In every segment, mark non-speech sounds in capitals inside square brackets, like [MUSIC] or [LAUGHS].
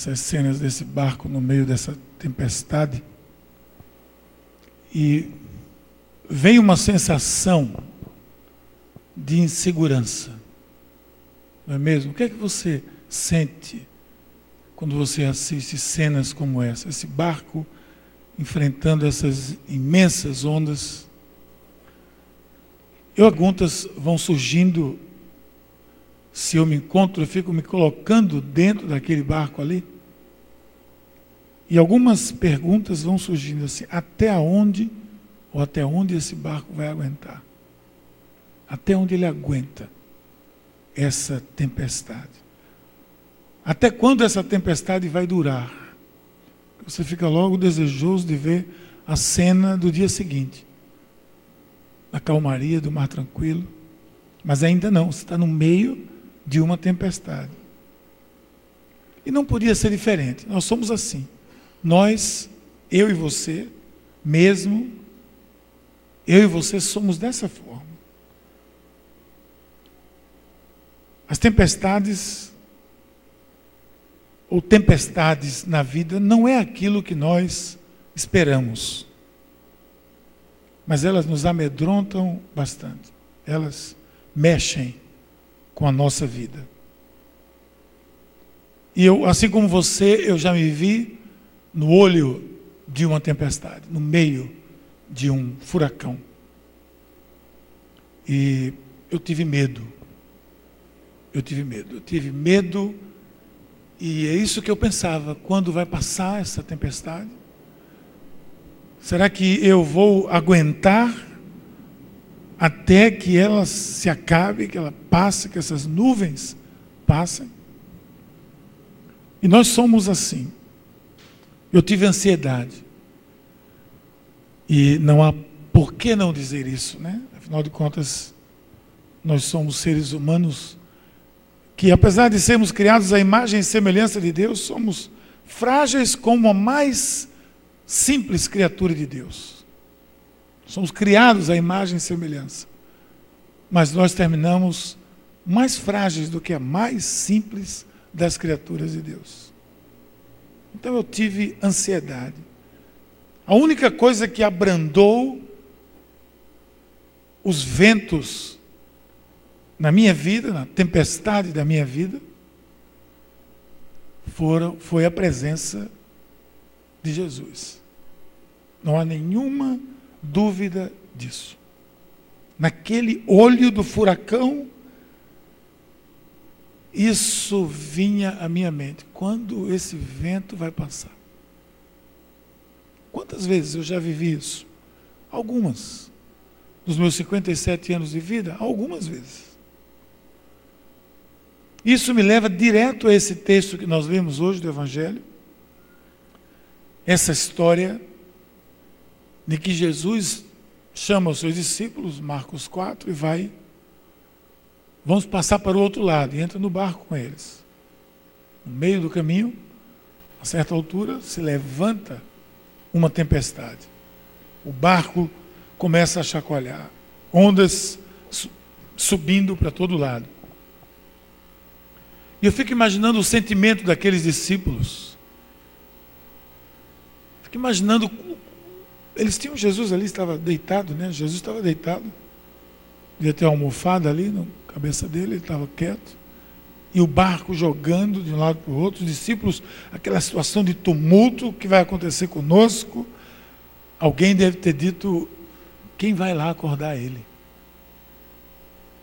essas cenas desse barco no meio dessa tempestade. E vem uma sensação de insegurança. Não é mesmo? O que é que você sente quando você assiste cenas como essa? Esse barco enfrentando essas imensas ondas. E perguntas vão surgindo. Se eu me encontro, eu fico me colocando dentro daquele barco ali. E algumas perguntas vão surgindo assim: até onde ou até onde esse barco vai aguentar? Até onde ele aguenta essa tempestade? Até quando essa tempestade vai durar? Você fica logo desejoso de ver a cena do dia seguinte. A calmaria do mar tranquilo. Mas ainda não, você está no meio de uma tempestade. E não podia ser diferente. Nós somos assim. Nós, eu e você, mesmo, eu e você somos dessa forma. As tempestades ou tempestades na vida não é aquilo que nós esperamos. Mas elas nos amedrontam bastante. Elas mexem com a nossa vida. E eu, assim como você, eu já me vi no olho de uma tempestade, no meio de um furacão. E eu tive medo. Eu tive medo. Eu tive medo e é isso que eu pensava, quando vai passar essa tempestade? Será que eu vou aguentar até que ela se acabe, que ela passe, que essas nuvens passem? E nós somos assim. Eu tive ansiedade. E não há por que não dizer isso, né? Afinal de contas, nós somos seres humanos que apesar de sermos criados à imagem e semelhança de Deus, somos frágeis como a mais simples criatura de Deus. Somos criados à imagem e semelhança. Mas nós terminamos mais frágeis do que a mais simples das criaturas de Deus. Então eu tive ansiedade. A única coisa que abrandou os ventos na minha vida, na tempestade da minha vida, foram, foi a presença de Jesus. Não há nenhuma dúvida disso. Naquele olho do furacão, isso vinha à minha mente. Quando esse vento vai passar? Quantas vezes eu já vivi isso? Algumas. Nos meus 57 anos de vida, algumas vezes. Isso me leva direto a esse texto que nós lemos hoje do Evangelho. Essa história de que Jesus chama os seus discípulos, Marcos 4, e vai. Vamos passar para o outro lado, e entra no barco com eles. No meio do caminho, a certa altura, se levanta uma tempestade. O barco começa a chacoalhar, ondas subindo para todo lado. E eu fico imaginando o sentimento daqueles discípulos. Fico imaginando. Eles tinham Jesus ali, estava deitado, né? Jesus estava deitado. Devia ter uma almofada ali na cabeça dele, ele estava quieto. E o barco jogando de um lado para o outro, os discípulos, aquela situação de tumulto que vai acontecer conosco. Alguém deve ter dito: quem vai lá acordar ele?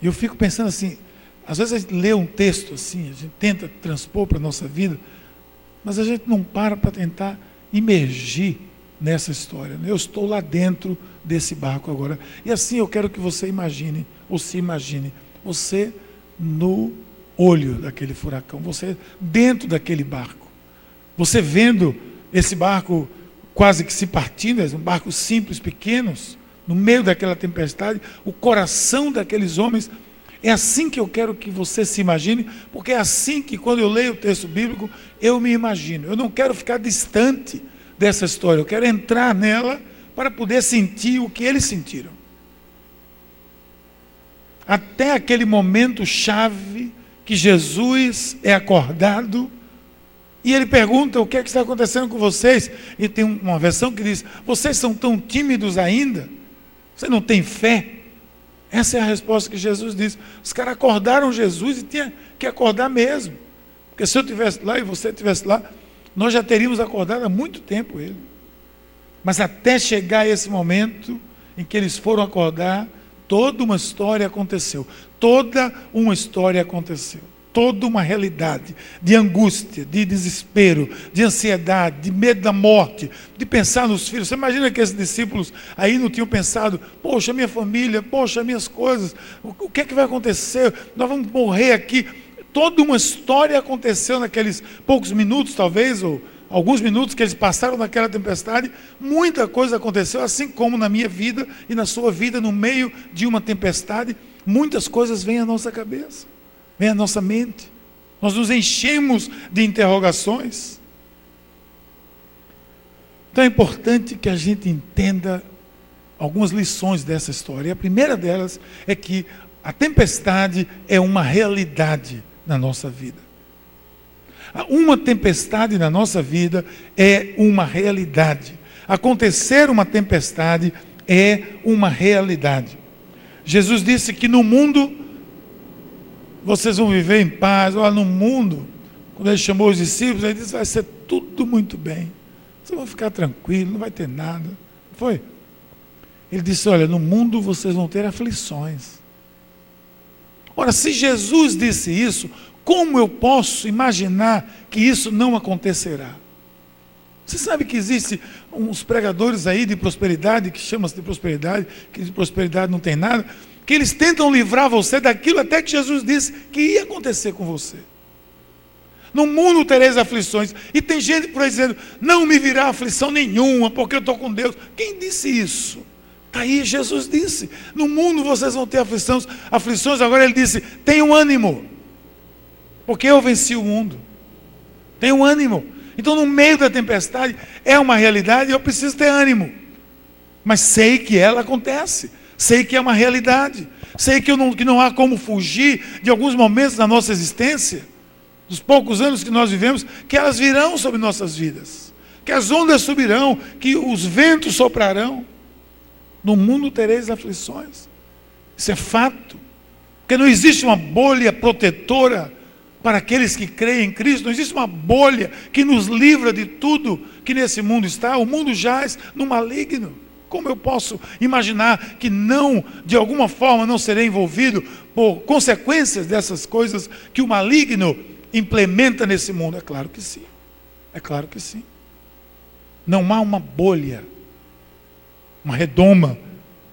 E eu fico pensando assim: às vezes a gente lê um texto assim, a gente tenta transpor para a nossa vida, mas a gente não para para tentar imergir nessa história. Né? Eu estou lá dentro desse barco agora. E assim eu quero que você imagine, ou se imagine, você no olho daquele furacão, você dentro daquele barco. Você vendo esse barco quase que se partindo, um barco simples, pequenos, no meio daquela tempestade, o coração daqueles homens é assim que eu quero que você se imagine, porque é assim que, quando eu leio o texto bíblico, eu me imagino. Eu não quero ficar distante dessa história, eu quero entrar nela para poder sentir o que eles sentiram. Até aquele momento chave que Jesus é acordado E ele pergunta: o que é que está acontecendo com vocês? E tem uma versão que diz: vocês são tão tímidos ainda? Você não tem fé? Essa é a resposta que Jesus disse. Os caras acordaram Jesus e tinha que acordar mesmo. Porque se eu estivesse lá e você estivesse lá, nós já teríamos acordado há muito tempo ele. Mas até chegar esse momento em que eles foram acordar, toda uma história aconteceu. Toda uma história aconteceu toda uma realidade de angústia, de desespero, de ansiedade, de medo da morte, de pensar nos filhos. Você imagina que esses discípulos aí não tinham pensado, poxa, minha família, poxa, minhas coisas, o que é que vai acontecer? Nós vamos morrer aqui. Toda uma história aconteceu naqueles poucos minutos, talvez, ou alguns minutos que eles passaram naquela tempestade, muita coisa aconteceu, assim como na minha vida e na sua vida, no meio de uma tempestade, muitas coisas vêm à nossa cabeça vem à nossa mente. Nós nos enchemos de interrogações. Então é importante que a gente entenda algumas lições dessa história. E a primeira delas é que a tempestade é uma realidade na nossa vida. Uma tempestade na nossa vida é uma realidade. Acontecer uma tempestade é uma realidade. Jesus disse que no mundo vocês vão viver em paz. Olha, no mundo, quando ele chamou os discípulos, ele disse: vai ser tudo muito bem. Vocês vão ficar tranquilos, não vai ter nada. Foi? Ele disse: Olha, no mundo vocês vão ter aflições. Ora, se Jesus disse isso, como eu posso imaginar que isso não acontecerá? Você sabe que existe uns pregadores aí de prosperidade, que chamam-se de prosperidade, que de prosperidade não tem nada, que eles tentam livrar você daquilo até que Jesus disse que ia acontecer com você. No mundo tereis aflições. E tem gente por aí dizendo: não me virá aflição nenhuma, porque eu estou com Deus. Quem disse isso? Está aí, Jesus disse: no mundo vocês vão ter aflições. Aflições, agora ele disse: tenham ânimo, porque eu venci o mundo. Tenham ânimo. Então, no meio da tempestade, é uma realidade eu preciso ter ânimo. Mas sei que ela acontece. Sei que é uma realidade. Sei que, não, que não há como fugir de alguns momentos da nossa existência, dos poucos anos que nós vivemos, que elas virão sobre nossas vidas. Que as ondas subirão, que os ventos soprarão. No mundo tereis aflições. Isso é fato. Porque não existe uma bolha protetora para aqueles que creem em Cristo, não existe uma bolha que nos livra de tudo que nesse mundo está. O mundo jaz no maligno. Como eu posso imaginar que não, de alguma forma, não serei envolvido por consequências dessas coisas que o maligno implementa nesse mundo? É claro que sim. É claro que sim. Não há uma bolha, uma redoma,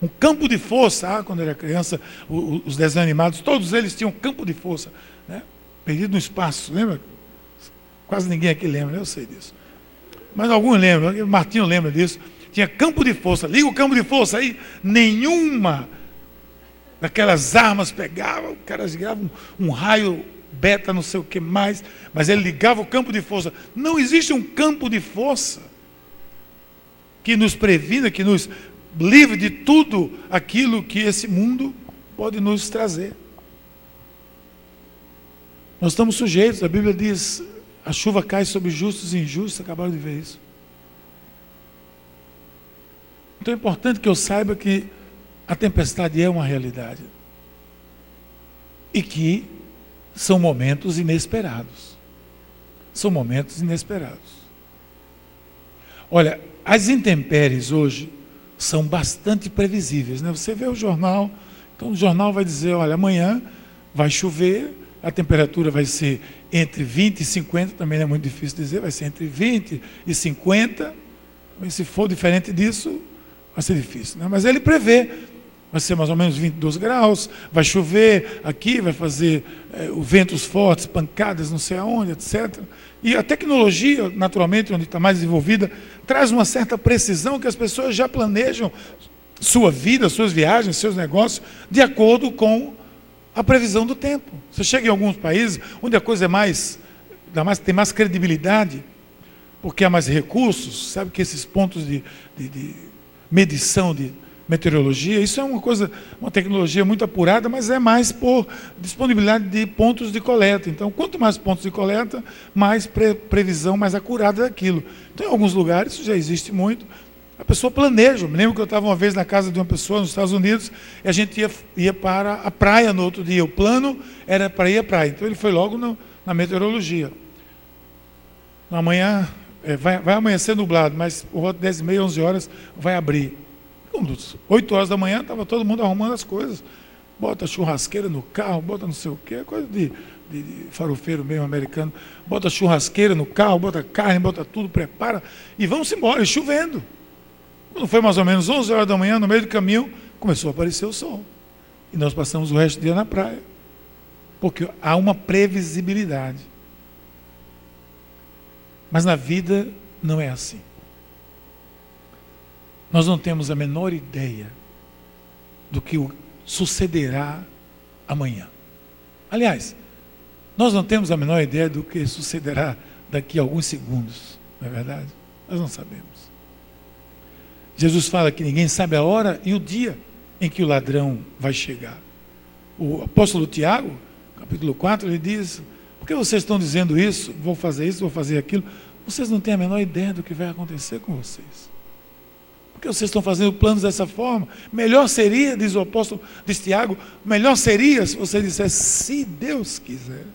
um campo de força. Ah, quando era criança, os desenhos animados, todos eles tinham campo de força, né? perdido no espaço, lembra? Quase ninguém aqui lembra, eu sei disso. Mas alguns lembram, Martinho lembra disso tinha campo de força. Liga o campo de força aí, nenhuma daquelas armas pegava, o cara ligava um, um raio beta, não sei o que mais, mas ele ligava o campo de força. Não existe um campo de força que nos previna, que nos livre de tudo aquilo que esse mundo pode nos trazer. Nós estamos sujeitos, a Bíblia diz: a chuva cai sobre justos e injustos, acabaram de ver isso. Então é importante que eu saiba que a tempestade é uma realidade. E que são momentos inesperados. São momentos inesperados. Olha, as intempéries hoje são bastante previsíveis. Né? Você vê o jornal, então o jornal vai dizer, olha, amanhã vai chover, a temperatura vai ser entre 20 e 50, também é muito difícil dizer, vai ser entre 20 e 50. Mas se for diferente disso, vai ser difícil, né? mas ele prevê. Vai ser mais ou menos 22 graus, vai chover aqui, vai fazer é, ventos fortes, pancadas, não sei aonde, etc. E a tecnologia, naturalmente, onde está mais desenvolvida, traz uma certa precisão que as pessoas já planejam sua vida, suas viagens, seus negócios, de acordo com a previsão do tempo. Você chega em alguns países onde a coisa é mais, mais tem mais credibilidade, porque há mais recursos, sabe que esses pontos de, de, de medição de, meteorologia. Isso é uma coisa, uma tecnologia muito apurada, mas é mais por disponibilidade de pontos de coleta. Então, quanto mais pontos de coleta, mais pre previsão mais acurada daquilo. Então, em alguns lugares isso já existe muito. A pessoa planeja. Eu me lembro que eu estava uma vez na casa de uma pessoa nos Estados Unidos e a gente ia, ia para a praia no outro dia. O plano era para ir à praia. Então ele foi logo no, na meteorologia. Amanhã é, vai, vai amanhecer nublado, mas por volta de 10 e meia, 11 horas vai abrir. 8 horas da manhã estava todo mundo arrumando as coisas. Bota churrasqueira no carro, bota não sei o quê, coisa de, de, de farofeiro mesmo americano. Bota churrasqueira no carro, bota carne, bota tudo, prepara e vamos embora, e chovendo. Quando foi mais ou menos 11 horas da manhã, no meio do caminho, começou a aparecer o sol. E nós passamos o resto do dia na praia. Porque há uma previsibilidade. Mas na vida não é assim. Nós não temos a menor ideia do que sucederá amanhã. Aliás, nós não temos a menor ideia do que sucederá daqui a alguns segundos, não é verdade? Nós não sabemos. Jesus fala que ninguém sabe a hora e o dia em que o ladrão vai chegar. O apóstolo Tiago, capítulo 4, ele diz: Por que vocês estão dizendo isso? Vou fazer isso, vou fazer aquilo. Vocês não têm a menor ideia do que vai acontecer com vocês que vocês estão fazendo planos dessa forma? Melhor seria, diz o apóstolo, diz Tiago, melhor seria se você dissesse, se Deus quiser,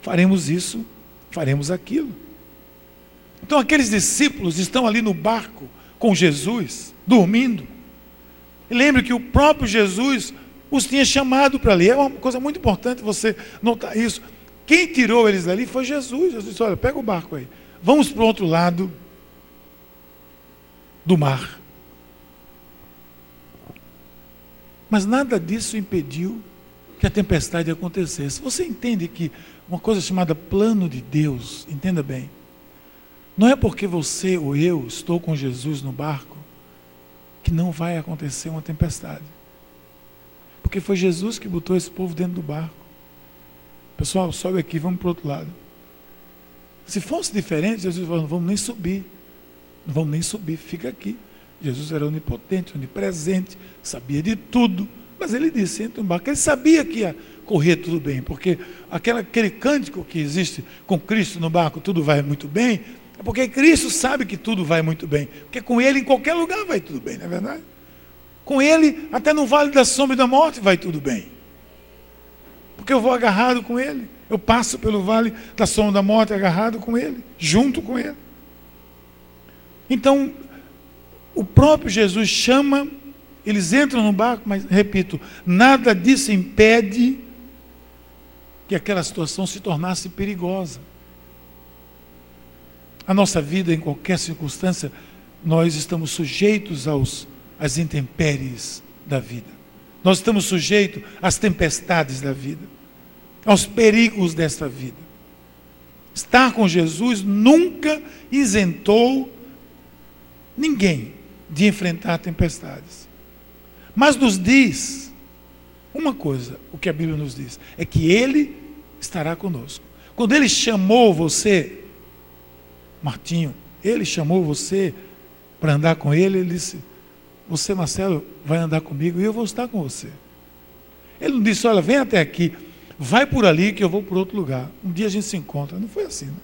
faremos isso, faremos aquilo. Então aqueles discípulos estão ali no barco com Jesus, dormindo. E lembre que o próprio Jesus os tinha chamado para ali. É uma coisa muito importante você notar isso. Quem tirou eles dali foi Jesus. Jesus disse: Olha, pega o barco aí. Vamos para o outro lado do mar. Mas nada disso impediu que a tempestade acontecesse. Você entende que uma coisa chamada plano de Deus, entenda bem, não é porque você ou eu estou com Jesus no barco que não vai acontecer uma tempestade. Porque foi Jesus que botou esse povo dentro do barco. Pessoal, sobe aqui, vamos para o outro lado. Se fosse diferente, Jesus falou, não vamos nem subir. Não vamos nem subir, fica aqui. Jesus era onipotente, onipresente, sabia de tudo. Mas ele disse, entra no barco. Ele sabia que ia correr tudo bem, porque aquela, aquele cântico que existe com Cristo no barco, tudo vai muito bem, é porque Cristo sabe que tudo vai muito bem. Porque com Ele em qualquer lugar vai tudo bem, não é verdade? Com Ele, até no vale da sombra e da morte vai tudo bem. Porque eu vou agarrado com Ele. Eu passo pelo vale da sombra da morte agarrado com Ele, junto com Ele. Então, o próprio Jesus chama, eles entram no barco, mas, repito, nada disso impede que aquela situação se tornasse perigosa. A nossa vida, em qualquer circunstância, nós estamos sujeitos aos, às intempéries da vida. Nós estamos sujeitos às tempestades da vida, aos perigos desta vida. Estar com Jesus nunca isentou ninguém de enfrentar tempestades. Mas nos diz uma coisa, o que a Bíblia nos diz, é que Ele estará conosco. Quando Ele chamou você, Martinho, Ele chamou você para andar com Ele, Ele disse: Você, Marcelo, vai andar comigo e eu vou estar com você. Ele não disse: Olha, vem até aqui, vai por ali que eu vou por outro lugar. Um dia a gente se encontra. Não foi assim, né?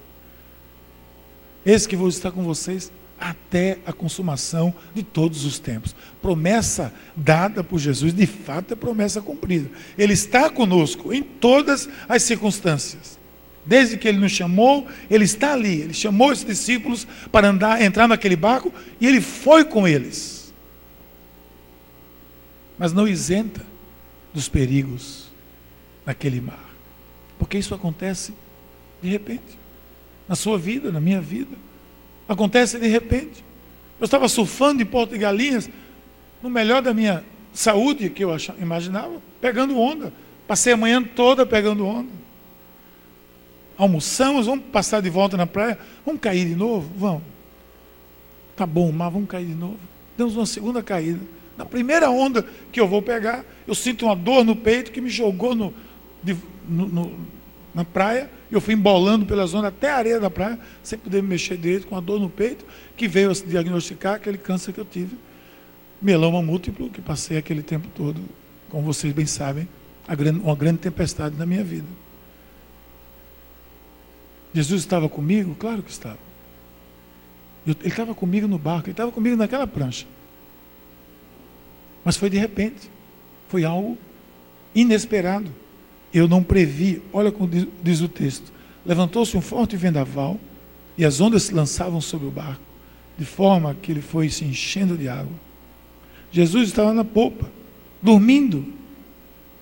Esse que vou estar com vocês até a consumação de todos os tempos. Promessa dada por Jesus, de fato é promessa cumprida. Ele está conosco em todas as circunstâncias. Desde que ele nos chamou, ele está ali. Ele chamou os discípulos para andar, entrar naquele barco e ele foi com eles. Mas não isenta dos perigos naquele mar. Porque isso acontece de repente. Na sua vida, na minha vida. Acontece de repente. Eu estava surfando em Porto de Galinhas, no melhor da minha saúde, que eu achava, imaginava, pegando onda. Passei a manhã toda pegando onda. Almoçamos, vamos passar de volta na praia, vamos cair de novo? Vamos. Tá bom, mas vamos cair de novo. Demos uma segunda caída. Na primeira onda que eu vou pegar, eu sinto uma dor no peito que me jogou no, de, no, no na praia, eu fui embolando pela zona até a areia da praia, sem poder me mexer direito, com a dor no peito, que veio a se diagnosticar aquele câncer que eu tive. meloma múltiplo que passei aquele tempo todo, como vocês bem sabem, uma grande tempestade na minha vida. Jesus estava comigo? Claro que estava. Ele estava comigo no barco, ele estava comigo naquela prancha. Mas foi de repente. Foi algo inesperado. Eu não previ. Olha como diz, diz o texto. Levantou-se um forte vendaval e as ondas se lançavam sobre o barco, de forma que ele foi se enchendo de água. Jesus estava na popa, dormindo.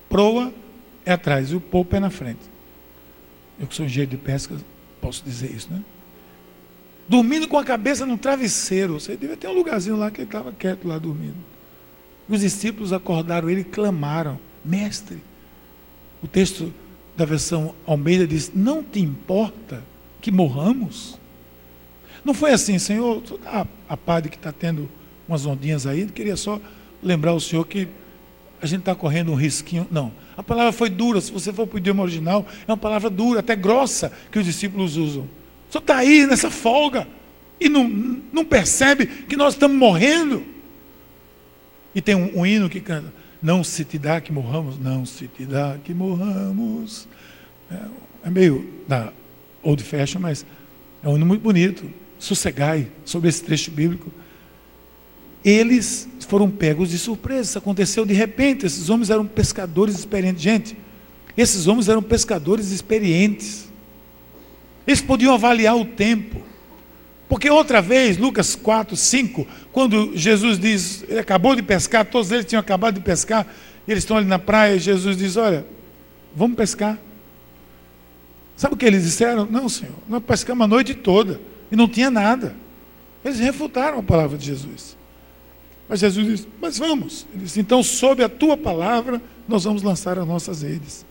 Proa é atrás e o popa é na frente. Eu que sou engenheiro de pesca, posso dizer isso, né? Dormindo com a cabeça no travesseiro. Você devia ter um lugarzinho lá que ele estava quieto lá dormindo. Os discípulos acordaram ele e clamaram: Mestre. O texto da versão Almeida diz: Não te importa que morramos? Não foi assim, Senhor. A, a padre que está tendo umas ondinhas aí, queria só lembrar o Senhor que a gente está correndo um risquinho. Não. A palavra foi dura. Se você for para o idioma original, é uma palavra dura, até grossa, que os discípulos usam. Senhor está aí nessa folga e não, não percebe que nós estamos morrendo. E tem um, um hino que canta: Não se te dá que morramos, não se te dá que morramos. É, é meio da old fashion, mas é um hino muito bonito. Sossegai sobre esse trecho bíblico eles foram pegos de surpresa. Isso aconteceu de repente. Esses homens eram pescadores experientes. Gente, esses homens eram pescadores experientes. Eles podiam avaliar o tempo. Porque outra vez, Lucas 4, 5, quando Jesus diz, ele acabou de pescar, todos eles tinham acabado de pescar, eles estão ali na praia, e Jesus diz: Olha, vamos pescar. Sabe o que eles disseram? Não, Senhor, nós pescamos a noite toda e não tinha nada. Eles refutaram a palavra de Jesus. Mas Jesus disse: Mas vamos. Ele disse: Então, sob a tua palavra, nós vamos lançar as nossas redes.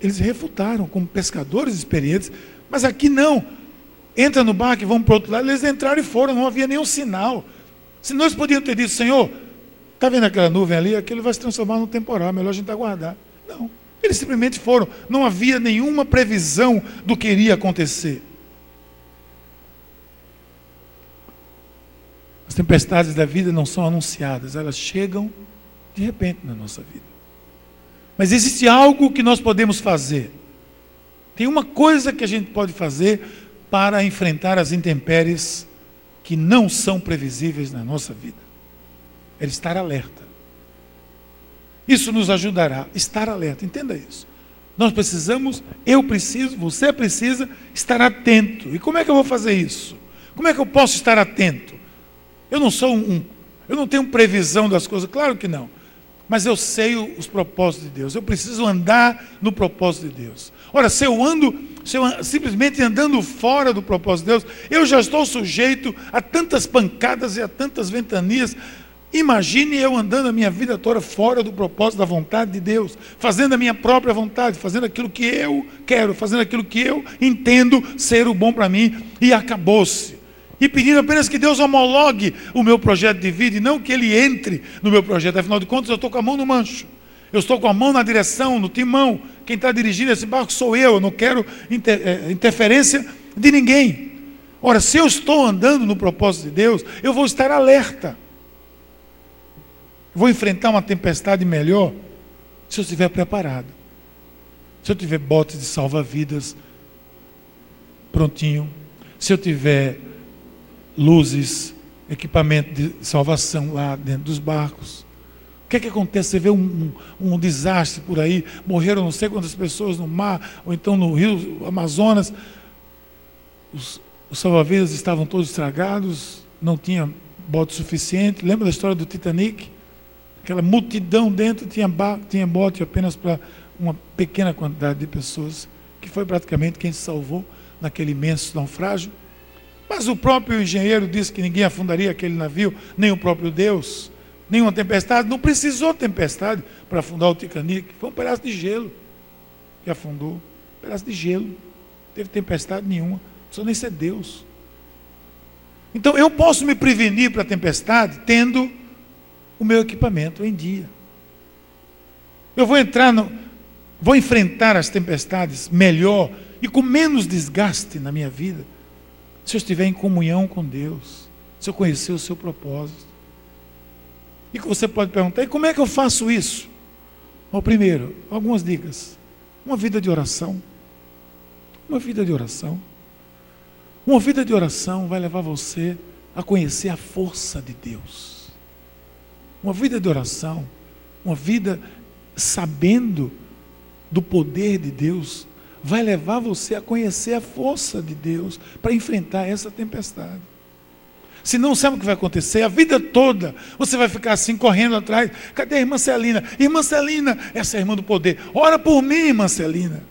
Eles refutaram como pescadores experientes, mas aqui não. Entra no barco e vamos para o outro lado. Eles entraram e foram, não havia nenhum sinal. Se nós podíamos ter dito, Senhor, está vendo aquela nuvem ali? Aquilo vai se transformar num temporal, melhor a gente aguardar. Não. Eles simplesmente foram. Não havia nenhuma previsão do que iria acontecer. As tempestades da vida não são anunciadas, elas chegam de repente na nossa vida. Mas existe algo que nós podemos fazer. Tem uma coisa que a gente pode fazer para enfrentar as intempéries que não são previsíveis na nossa vida. É estar alerta. Isso nos ajudará estar alerta, entenda isso. Nós precisamos, eu preciso, você precisa estar atento. E como é que eu vou fazer isso? Como é que eu posso estar atento? Eu não sou um, eu não tenho previsão das coisas, claro que não. Mas eu sei os propósitos de Deus. Eu preciso andar no propósito de Deus. Ora, se eu ando, se eu simplesmente andando fora do propósito de Deus, eu já estou sujeito a tantas pancadas e a tantas ventanias. Imagine eu andando a minha vida toda fora do propósito da vontade de Deus, fazendo a minha própria vontade, fazendo aquilo que eu quero, fazendo aquilo que eu entendo ser o bom para mim, e acabou-se e pedindo apenas que Deus homologue o meu projeto de vida e não que Ele entre no meu projeto. Afinal de contas, eu estou com a mão no mancho, eu estou com a mão na direção, no timão. Quem está dirigindo esse barco sou eu, eu não quero inter, é, interferência de ninguém. Ora, se eu estou andando no propósito de Deus, eu vou estar alerta. Vou enfrentar uma tempestade melhor se eu estiver preparado. Se eu tiver botes de salva-vidas prontinho, se eu tiver luzes, equipamento de salvação lá dentro dos barcos. O que é que acontece? Você vê um, um, um, desastre por aí, morreram não sei quantas pessoas no mar, ou então no rio Amazonas. Os, os salva-vidas estavam todos estragados, não tinha bote suficiente. Lembra da história do Titanic? Aquela multidão dentro tinha, tinha bote apenas para uma pequena quantidade de pessoas, que foi praticamente quem se salvou naquele imenso naufrágio. Mas o próprio engenheiro disse que ninguém afundaria aquele navio, nem o próprio Deus, nenhuma tempestade. Não precisou tempestade para afundar o Titanic. Foi um pedaço de gelo que afundou. Um pedaço de gelo. Não teve tempestade nenhuma. Não precisou nem ser Deus. Então eu posso me prevenir para a tempestade tendo o meu equipamento em dia. Eu vou entrar no. Vou enfrentar as tempestades melhor e com menos desgaste na minha vida se eu estiver em comunhão com Deus, se eu conhecer o seu propósito. E que você pode perguntar: e como é que eu faço isso? Bom, primeiro, algumas dicas. Uma vida de oração. Uma vida de oração. Uma vida de oração vai levar você a conhecer a força de Deus. Uma vida de oração, uma vida sabendo do poder de Deus, vai levar você a conhecer a força de Deus para enfrentar essa tempestade. Se não sabe o que vai acontecer, a vida toda você vai ficar assim correndo atrás. Cadê a irmã Celina? Irmã Celina, essa é a irmã do poder. Ora por mim, irmã Celina.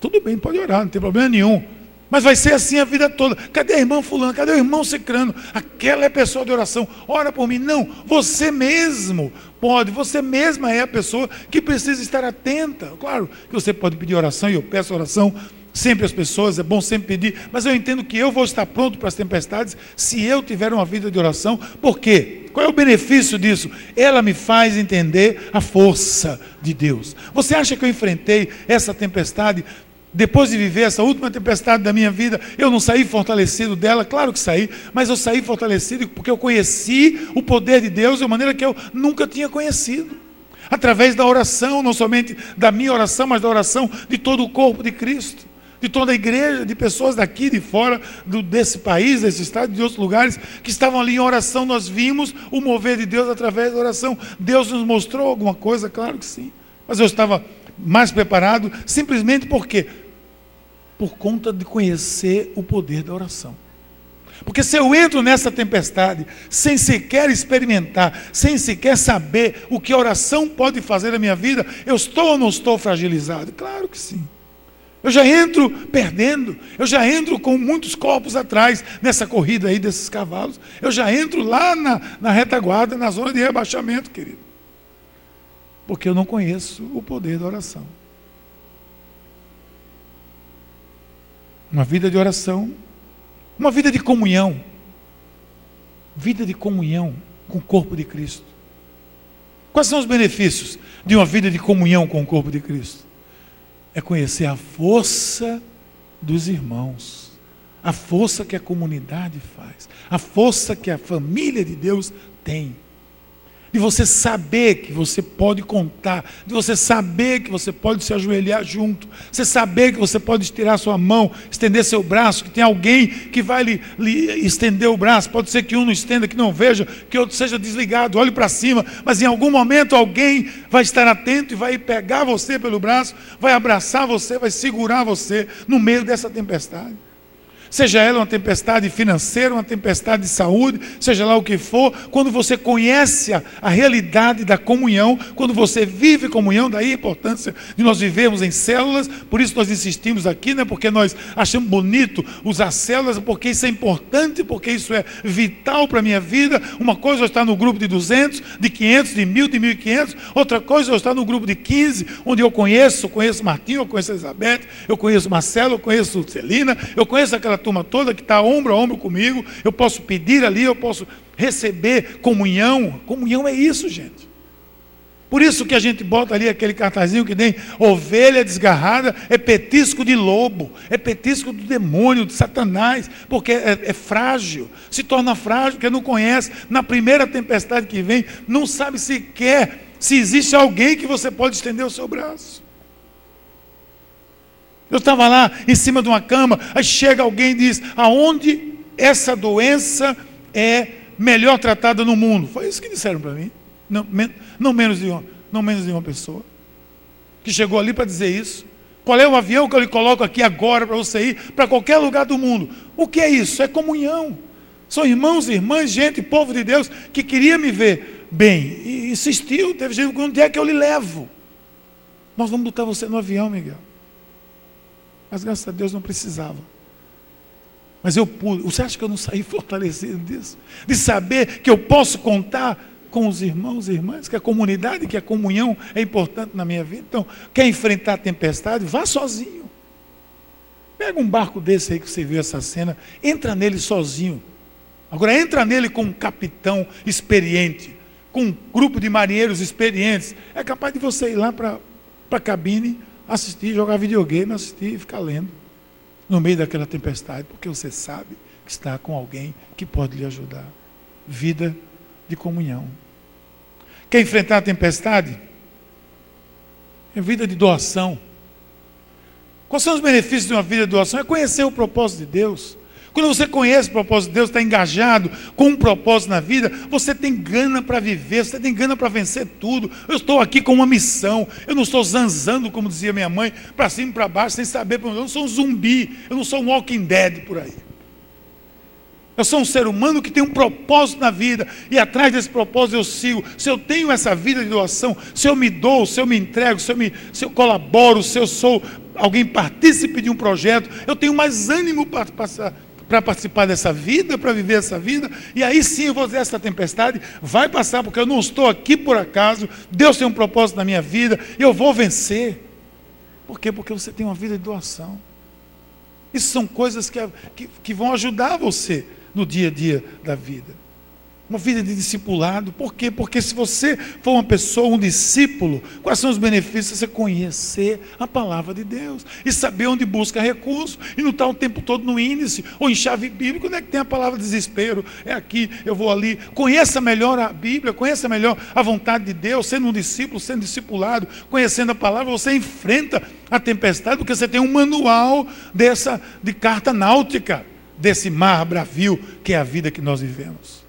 Tudo bem, pode orar, não tem problema nenhum. Mas vai ser assim a vida toda. Cadê a irmã fulano? Cadê o irmão secrano? Aquela é pessoa de oração. Ora por mim. Não, você mesmo pode, você mesma é a pessoa que precisa estar atenta. Claro que você pode pedir oração, e eu peço oração sempre às pessoas, é bom sempre pedir, mas eu entendo que eu vou estar pronto para as tempestades se eu tiver uma vida de oração. Por quê? Qual é o benefício disso? Ela me faz entender a força de Deus. Você acha que eu enfrentei essa tempestade depois de viver essa última tempestade da minha vida, eu não saí fortalecido dela, claro que saí, mas eu saí fortalecido porque eu conheci o poder de Deus de uma maneira que eu nunca tinha conhecido. Através da oração, não somente da minha oração, mas da oração de todo o corpo de Cristo, de toda a igreja, de pessoas daqui, de fora, do, desse país, desse estado, de outros lugares, que estavam ali em oração. Nós vimos o mover de Deus através da oração. Deus nos mostrou alguma coisa, claro que sim, mas eu estava mais preparado, simplesmente porque por conta de conhecer o poder da oração. Porque se eu entro nessa tempestade sem sequer experimentar, sem sequer saber o que a oração pode fazer na minha vida, eu estou ou não estou fragilizado? Claro que sim. Eu já entro perdendo, eu já entro com muitos corpos atrás nessa corrida aí desses cavalos. Eu já entro lá na, na retaguarda, na zona de rebaixamento, querido porque eu não conheço o poder da oração. Uma vida de oração, uma vida de comunhão, vida de comunhão com o corpo de Cristo. Quais são os benefícios de uma vida de comunhão com o corpo de Cristo? É conhecer a força dos irmãos, a força que a comunidade faz, a força que a família de Deus tem de você saber que você pode contar, de você saber que você pode se ajoelhar junto, você saber que você pode estirar sua mão, estender seu braço, que tem alguém que vai lhe, lhe estender o braço. Pode ser que um não estenda, que não veja, que outro seja desligado, olhe para cima, mas em algum momento alguém vai estar atento e vai pegar você pelo braço, vai abraçar você, vai segurar você no meio dessa tempestade. Seja ela uma tempestade financeira, uma tempestade de saúde, seja lá o que for, quando você conhece a, a, realidade da comunhão, quando você vive comunhão, daí a importância de nós vivermos em células, por isso nós insistimos aqui, né, porque nós achamos bonito usar células, porque isso é importante, porque isso é vital para a minha vida. Uma coisa é estar no grupo de 200, de 500, de 1000, de 1500, outra coisa é estar no grupo de 15, onde eu conheço, conheço Martinho, eu conheço Elizabeth, eu conheço Marcelo, eu conheço Celina, eu conheço aquela turma toda que está ombro a ombro comigo, eu posso pedir ali, eu posso receber comunhão. Comunhão é isso, gente. Por isso que a gente bota ali aquele cartazinho que tem ovelha desgarrada, é petisco de lobo, é petisco do demônio, de Satanás, porque é, é, frágil, se torna frágil, porque não conhece, na primeira tempestade que vem, não sabe sequer se existe alguém que você pode estender o seu braço. Eu estava lá em cima de uma cama, aí chega alguém e diz: aonde essa doença é melhor tratada no mundo? Foi isso que disseram para mim. Não, não, menos de uma, não menos de uma pessoa que chegou ali para dizer isso. Qual é o avião que eu lhe coloco aqui agora para você ir para qualquer lugar do mundo? O que é isso? É comunhão. São irmãos e irmãs, gente, povo de Deus, que queria me ver bem. E insistiu, teve gente, onde é que eu lhe levo? Nós vamos botar você no avião, Miguel. Mas graças a Deus não precisava. Mas eu pude. Você acha que eu não saí [LAUGHS] fortalecido disso? De saber que eu posso contar com os irmãos e irmãs, que a comunidade, que a comunhão é importante na minha vida. Então, quer enfrentar a tempestade? Vá sozinho. Pega um barco desse aí que você viu essa cena, entra nele sozinho. Agora entra nele com um capitão experiente, com um grupo de marinheiros experientes. É capaz de você ir lá para a cabine assistir, jogar videogame, assistir e ficar lendo no meio daquela tempestade, porque você sabe que está com alguém que pode lhe ajudar. Vida de comunhão. Quer enfrentar a tempestade? É vida de doação. Quais são os benefícios de uma vida de doação? É conhecer o propósito de Deus. Quando você conhece o propósito de Deus, está engajado com um propósito na vida, você tem gana para viver, você tem gana para vencer tudo. Eu estou aqui com uma missão. Eu não estou zanzando, como dizia minha mãe, para cima e para baixo, sem saber. Eu não sou um zumbi, eu não sou um walking dead por aí. Eu sou um ser humano que tem um propósito na vida e atrás desse propósito eu sigo. Se eu tenho essa vida de doação, se eu me dou, se eu me entrego, se eu, me, se eu colaboro, se eu sou alguém partícipe de um projeto, eu tenho mais ânimo para passar para participar dessa vida, para viver essa vida, e aí sim eu vou dizer: essa tempestade vai passar, porque eu não estou aqui por acaso, Deus tem um propósito na minha vida, eu vou vencer. Por quê? Porque você tem uma vida de doação. Isso são coisas que, que, que vão ajudar você no dia a dia da vida. Uma vida de discipulado. Por quê? Porque se você for uma pessoa, um discípulo, quais são os benefícios você conhecer a palavra de Deus e saber onde busca recurso e não estar o tempo todo no índice ou em chave bíblica, onde é que tem a palavra desespero? É aqui, eu vou ali. Conheça melhor a Bíblia, conheça melhor a vontade de Deus, sendo um discípulo, sendo discipulado, conhecendo a palavra, você enfrenta a tempestade, porque você tem um manual dessa de carta náutica desse mar bravio que é a vida que nós vivemos.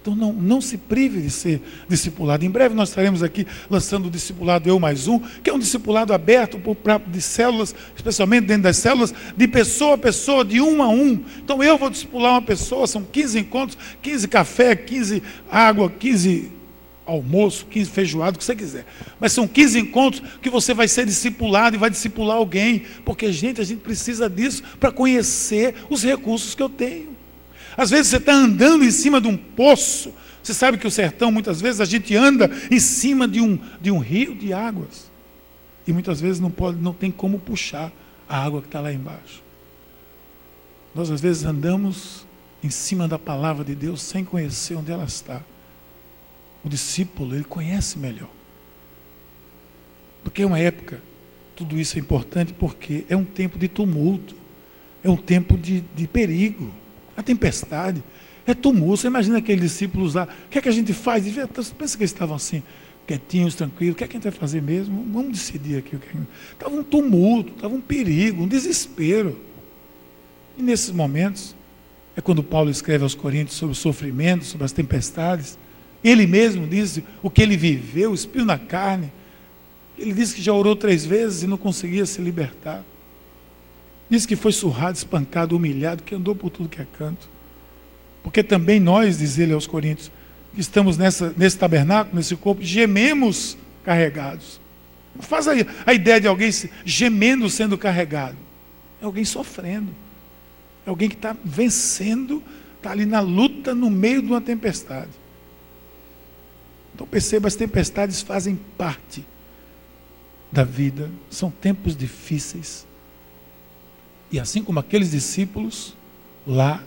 Então não, não se prive de ser discipulado. Em breve nós estaremos aqui lançando o discipulado Eu Mais Um, que é um discipulado aberto por, pra, de células, especialmente dentro das células, de pessoa a pessoa, de um a um. Então eu vou discipular uma pessoa, são 15 encontros, 15 café, 15 água, 15 almoço, 15 feijoado, o que você quiser. Mas são 15 encontros que você vai ser discipulado e vai discipular alguém. Porque, gente, a gente precisa disso para conhecer os recursos que eu tenho. Às vezes você está andando em cima de um poço. Você sabe que o sertão, muitas vezes, a gente anda em cima de um, de um rio de águas. E muitas vezes não, pode, não tem como puxar a água que está lá embaixo. Nós, às vezes, andamos em cima da palavra de Deus sem conhecer onde ela está. O discípulo, ele conhece melhor. Porque é uma época, tudo isso é importante porque é um tempo de tumulto, é um tempo de, de perigo, a tempestade, é tumulto. Você imagina aqueles discípulos lá, o que é que a gente faz? Pensa que eles estavam assim, quietinhos, tranquilos, o que é que a gente vai fazer mesmo? Vamos decidir aqui. Estava um tumulto, estava um perigo, um desespero. E nesses momentos, é quando Paulo escreve aos Coríntios sobre o sofrimento, sobre as tempestades. Ele mesmo disse o que ele viveu, espinho na carne. Ele disse que já orou três vezes e não conseguia se libertar. Disse que foi surrado, espancado, humilhado, que andou por tudo que é canto. Porque também nós, diz ele aos Coríntios, que estamos nessa, nesse tabernáculo, nesse corpo, gememos carregados. Faz aí a ideia de alguém gemendo sendo carregado. É alguém sofrendo. É alguém que está vencendo, está ali na luta no meio de uma tempestade. Então perceba, as tempestades fazem parte da vida, são tempos difíceis. E assim como aqueles discípulos lá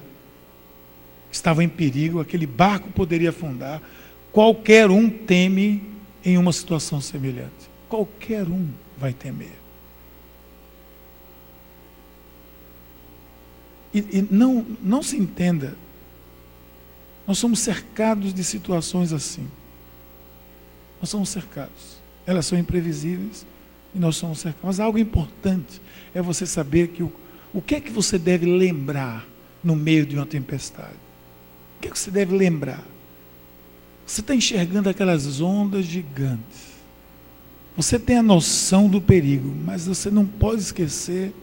estavam em perigo, aquele barco poderia afundar, qualquer um teme em uma situação semelhante. Qualquer um vai temer. E, e não, não se entenda, nós somos cercados de situações assim. Nós somos cercados. Elas são imprevisíveis e nós somos cercados. Mas algo importante é você saber que o, o que é que você deve lembrar no meio de uma tempestade. O que é que você deve lembrar? Você está enxergando aquelas ondas gigantes. Você tem a noção do perigo, mas você não pode esquecer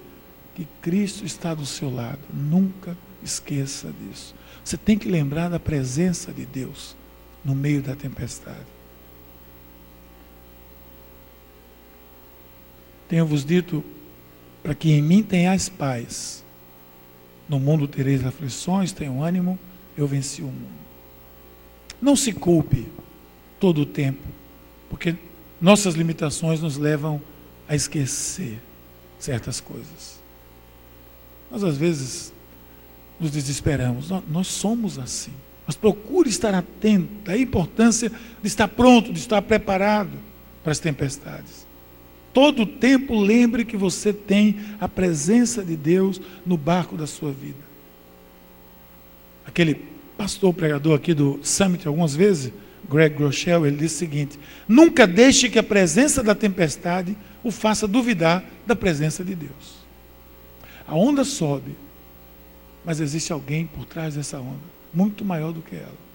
que Cristo está do seu lado. Nunca esqueça disso. Você tem que lembrar da presença de Deus no meio da tempestade. Tenho-vos dito para que em mim tenhais paz. No mundo tereis aflições, tenho ânimo, eu venci o mundo. Não se culpe todo o tempo, porque nossas limitações nos levam a esquecer certas coisas. Nós às vezes nos desesperamos, nós, somos assim. Mas procure estar atento à importância de estar pronto, de estar preparado para as tempestades. Todo o tempo lembre que você tem a presença de Deus no barco da sua vida. Aquele pastor pregador aqui do Summit algumas vezes, Greg Groeschel, ele disse o seguinte: nunca deixe que a presença da tempestade o faça duvidar da presença de Deus. A onda sobe, mas existe alguém por trás dessa onda, muito maior do que ela.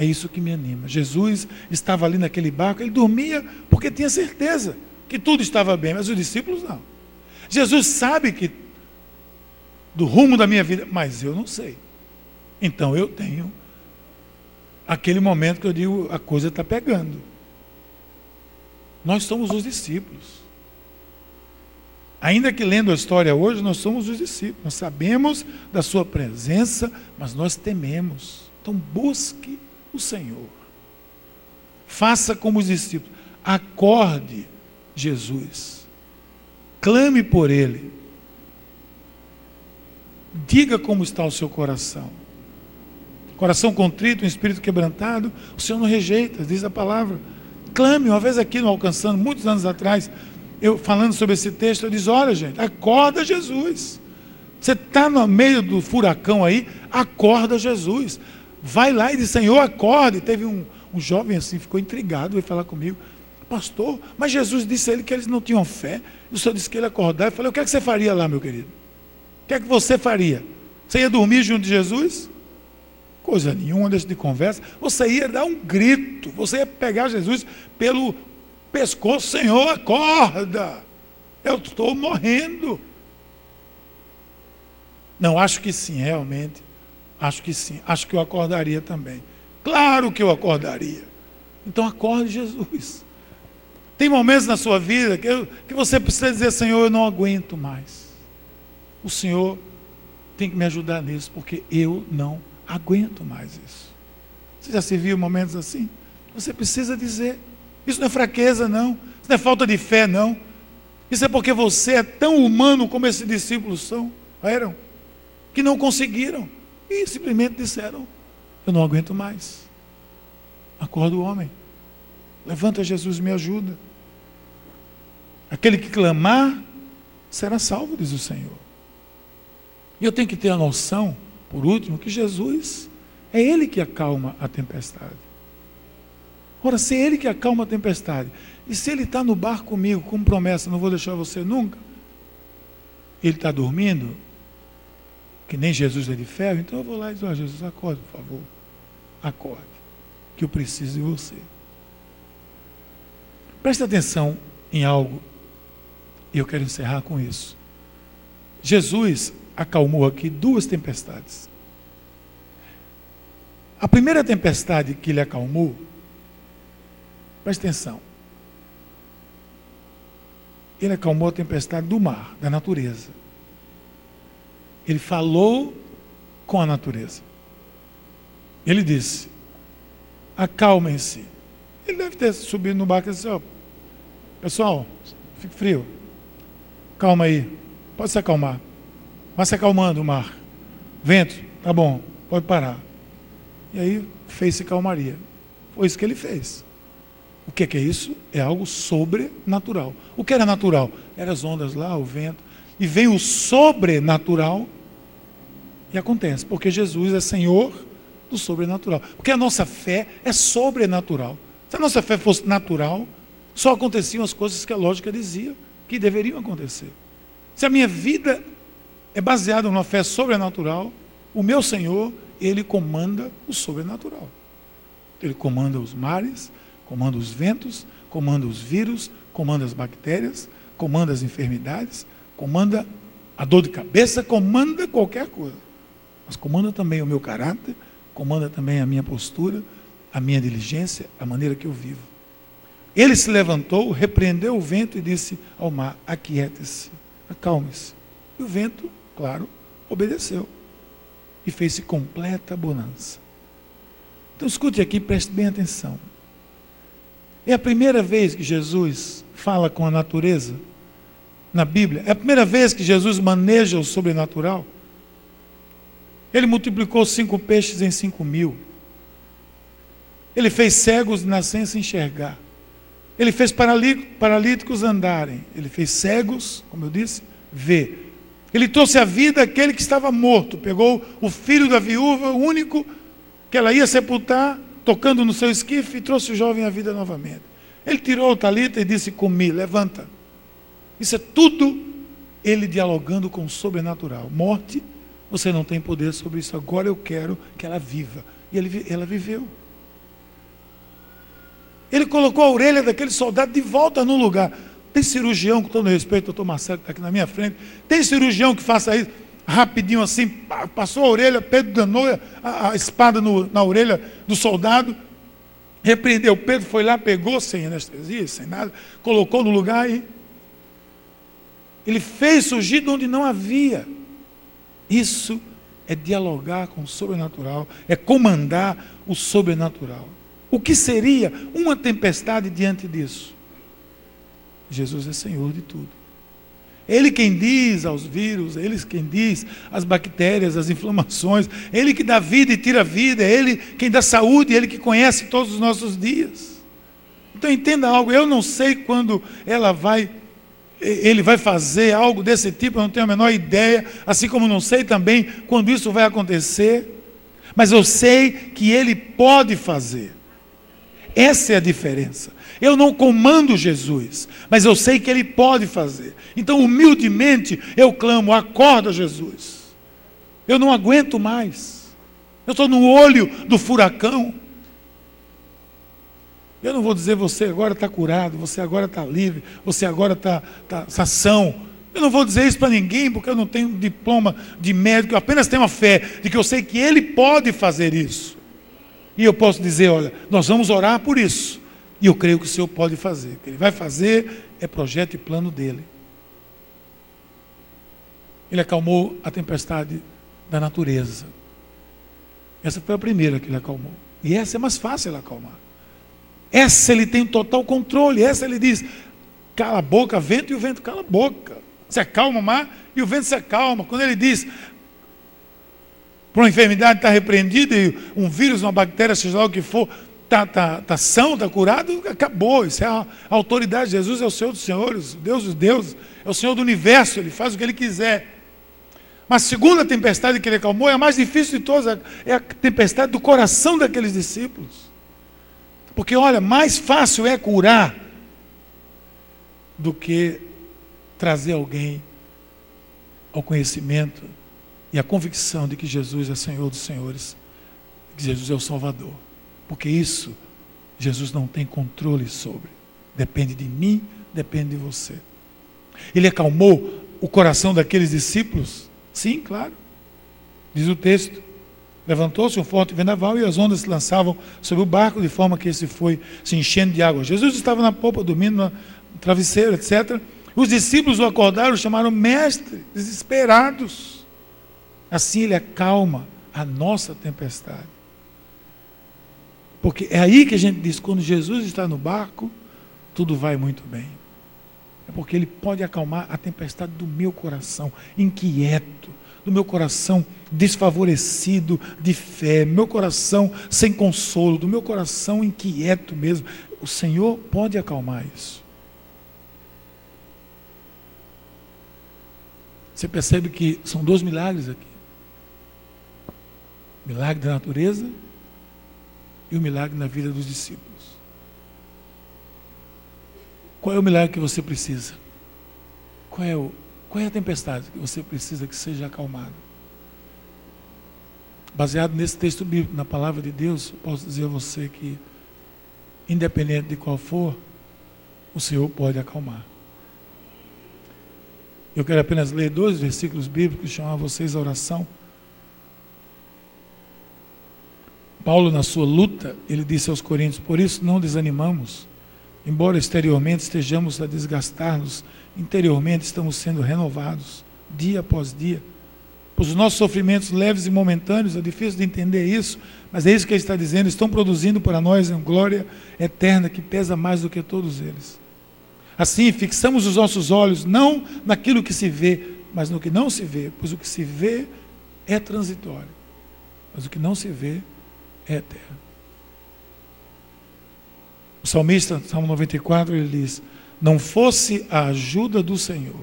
É isso que me anima. Jesus estava ali naquele barco, ele dormia porque tinha certeza que tudo estava bem, mas os discípulos não. Jesus sabe que do rumo da minha vida, mas eu não sei. Então eu tenho aquele momento que eu digo, a coisa está pegando. Nós somos os discípulos. Ainda que lendo a história hoje, nós somos os discípulos. Nós sabemos da sua presença, mas nós tememos. Então busque o Senhor. Faça como os discípulos. Acorde Jesus. Clame por Ele. Diga como está o seu coração. Coração contrito, um espírito quebrantado, o Senhor não rejeita, diz a palavra. Clame, uma vez aqui no Alcançando, muitos anos atrás, eu falando sobre esse texto, eu disse: olha, gente, acorda Jesus. Você está no meio do furacão aí, acorda Jesus. Vai lá e diz: Senhor, acorde. Teve um, um jovem assim, ficou intrigado, veio falar comigo. Pastor, mas Jesus disse a ele que eles não tinham fé. O Senhor disse que ele acordar. Eu falei: O que é que você faria lá, meu querido? O que é que você faria? Você ia dormir junto de Jesus? Coisa nenhuma desse de conversa. Você ia dar um grito, você ia pegar Jesus pelo pescoço, Senhor, acorda. Eu estou morrendo. Não, acho que sim, realmente. Acho que sim. Acho que eu acordaria também. Claro que eu acordaria. Então acorde Jesus. Tem momentos na sua vida que, eu, que você precisa dizer, Senhor, eu não aguento mais. O Senhor tem que me ajudar nisso, porque eu não aguento mais isso. Você já se viu momentos assim? Você precisa dizer. Isso não é fraqueza, não. Isso não é falta de fé, não. Isso é porque você é tão humano como esses discípulos são, eram, que não conseguiram. E simplesmente disseram: Eu não aguento mais. Acorda o homem. Levanta, Jesus, me ajuda. Aquele que clamar será salvo, diz o Senhor. E eu tenho que ter a noção por último, que Jesus é Ele que acalma a tempestade. Ora, se é Ele que acalma a tempestade, e se Ele está no barco comigo, com promessa, não vou deixar você nunca, Ele está dormindo, que nem Jesus é de ferro, então eu vou lá e digo, oh, Jesus, acorde, por favor. Acorde, que eu preciso de você. Preste atenção em algo, e eu quero encerrar com isso. Jesus acalmou aqui duas tempestades. A primeira tempestade que ele acalmou, preste atenção, ele acalmou a tempestade do mar, da natureza. Ele falou com a natureza. Ele disse: acalmem-se. Ele deve ter subido no barco e disse: oh, pessoal, fique frio. Calma aí. Pode se acalmar. Vai se acalmando o mar. Vento, tá bom, pode parar. E aí fez-se calmaria. Foi isso que ele fez. O que é, que é isso? É algo sobrenatural. O que era natural? Eram as ondas lá, o vento. E vem o sobrenatural e acontece, porque Jesus é Senhor do sobrenatural. Porque a nossa fé é sobrenatural. Se a nossa fé fosse natural, só aconteciam as coisas que a lógica dizia que deveriam acontecer. Se a minha vida é baseado numa fé sobrenatural. O meu Senhor, ele comanda o sobrenatural. Ele comanda os mares, comanda os ventos, comanda os vírus, comanda as bactérias, comanda as enfermidades, comanda a dor de cabeça, comanda qualquer coisa. Mas comanda também o meu caráter, comanda também a minha postura, a minha diligência, a maneira que eu vivo. Ele se levantou, repreendeu o vento e disse ao mar: Aquiete-se, acalme-se. E o vento claro, obedeceu. E fez-se completa bonança. Então escute aqui, preste bem atenção. É a primeira vez que Jesus fala com a natureza na Bíblia. É a primeira vez que Jesus maneja o sobrenatural. Ele multiplicou cinco peixes em cinco mil. Ele fez cegos de nascença enxergar. Ele fez paralíticos andarem. Ele fez cegos, como eu disse, ver Ele trouxe a vida aquele que estava morto. Pegou o filho da viúva, o único que ela ia sepultar, tocando no seu esquife, e trouxe o jovem à vida novamente. Ele tirou o talita e disse: Comi, levanta. Isso é tudo ele dialogando com o sobrenatural. Morte, você não tem poder sobre isso. Agora eu quero que ela viva. E ele, ela viveu. Ele colocou a orelha daquele soldado de volta no lugar. Tem cirurgião, com todo respeito, doutor Marcelo, que está aqui na minha frente. Tem cirurgião que faça isso rapidinho assim, passou a orelha, Pedro danou a, a espada no, na orelha do soldado, repreendeu. Pedro foi lá, pegou sem anestesia, sem nada, colocou no lugar e ele fez surgir de onde não havia. Isso é dialogar com o sobrenatural, é comandar o sobrenatural. O que seria uma tempestade diante disso? Jesus é Senhor de tudo. Ele quem diz aos vírus, Ele quem diz às bactérias, às inflamações, Ele que dá vida e tira vida, é Ele quem dá saúde, Ele que conhece todos os nossos dias. Então entenda algo, eu não sei quando ela vai, ele vai fazer algo desse tipo, eu não tenho a menor ideia, assim como não sei também quando isso vai acontecer, mas eu sei que Ele pode fazer. Essa é a diferença. Eu não comando Jesus, mas eu sei que Ele pode fazer. Então, humildemente, eu clamo: acorda, Jesus. Eu não aguento mais. Eu estou no olho do furacão. Eu não vou dizer você agora está curado, você agora está livre, você agora está tá, tá são. Eu não vou dizer isso para ninguém, porque eu não tenho diploma de médico, eu apenas tenho a fé de que eu sei que Ele pode fazer isso. E eu posso dizer: olha, nós vamos orar por isso. E eu creio que o Senhor pode fazer. O que Ele vai fazer é projeto e plano dele. Ele acalmou a tempestade da natureza. Essa foi a primeira que ele acalmou. E essa é mais fácil acalmar. Essa ele tem total controle. Essa ele diz: cala a boca, vento, e o vento cala a boca. Se acalma o mar e o vento se acalma. Quando ele diz para uma enfermidade está repreendida e um vírus, uma bactéria, seja lá o que for, está tá, tá são, está curado, acabou. Isso é a, a autoridade. Jesus é o Senhor dos senhores, Deus dos deuses, é o Senhor do universo, Ele faz o que Ele quiser. Mas a segunda tempestade que ele acalmou é a mais difícil de todas, é a tempestade do coração daqueles discípulos. Porque, olha, mais fácil é curar do que trazer alguém ao conhecimento e à convicção de que Jesus é Senhor dos Senhores, que Jesus é o Salvador. Porque isso Jesus não tem controle sobre. Depende de mim, depende de você. Ele acalmou o coração daqueles discípulos? Sim, claro. Diz o texto. Levantou-se um forte vendaval e as ondas se lançavam sobre o barco de forma que esse foi se enchendo de água. Jesus estava na popa, dormindo no travesseiro, etc. Os discípulos o acordaram, o chamaram mestre, desesperados. Assim ele acalma a nossa tempestade. Porque é aí que a gente diz: quando Jesus está no barco, tudo vai muito bem. É porque Ele pode acalmar a tempestade do meu coração, inquieto, do meu coração desfavorecido de fé, meu coração sem consolo, do meu coração inquieto mesmo. O Senhor pode acalmar isso. Você percebe que são dois milagres aqui: milagre da natureza e o milagre na vida dos discípulos. Qual é o milagre que você precisa? Qual é, o, qual é a tempestade que você precisa que seja acalmada? Baseado nesse texto bíblico, na palavra de Deus, posso dizer a você que, independente de qual for, o Senhor pode acalmar. Eu quero apenas ler dois versículos bíblicos e chamar vocês à oração. Paulo, na sua luta, ele disse aos Coríntios: Por isso não desanimamos, embora exteriormente estejamos a desgastar-nos, interiormente estamos sendo renovados, dia após dia. Os nossos sofrimentos leves e momentâneos, é difícil de entender isso, mas é isso que ele está dizendo, estão produzindo para nós uma glória eterna que pesa mais do que todos eles. Assim, fixamos os nossos olhos não naquilo que se vê, mas no que não se vê, pois o que se vê é transitório, mas o que não se vê é eterno. O salmista, Salmo 94, ele diz: Não fosse a ajuda do Senhor,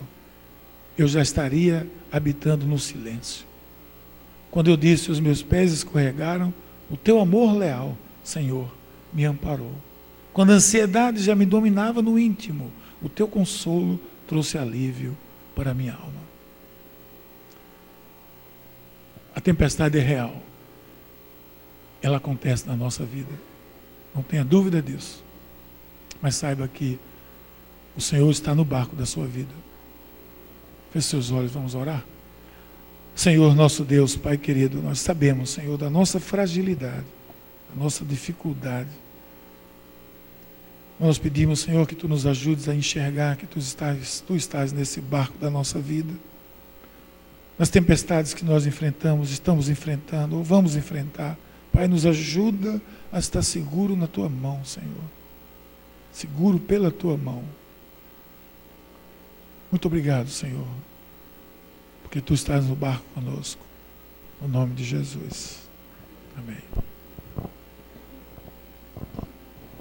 eu já estaria habitando no silêncio. Quando eu disse, os meus pés escorregaram, o teu amor leal, Senhor, me amparou. Quando a ansiedade já me dominava no íntimo, o teu consolo trouxe alívio para a minha alma. A tempestade é real. Ela acontece na nossa vida. Não tenha dúvida disso. Mas saiba que o Senhor está no barco da sua vida. Feche seus olhos, vamos orar. Senhor, nosso Deus, Pai querido, nós sabemos, Senhor, da nossa fragilidade, da nossa dificuldade. Nós pedimos, Senhor, que Tu nos ajudes a enxergar que Tu estás, tu estás nesse barco da nossa vida. Nas tempestades que nós enfrentamos, estamos enfrentando ou vamos enfrentar. Pai, nos ajuda a estar seguro na Tua mão, Senhor. Seguro pela Tua mão. Muito obrigado, Senhor, porque Tu estás no barco conosco. No nome de Jesus. Amém.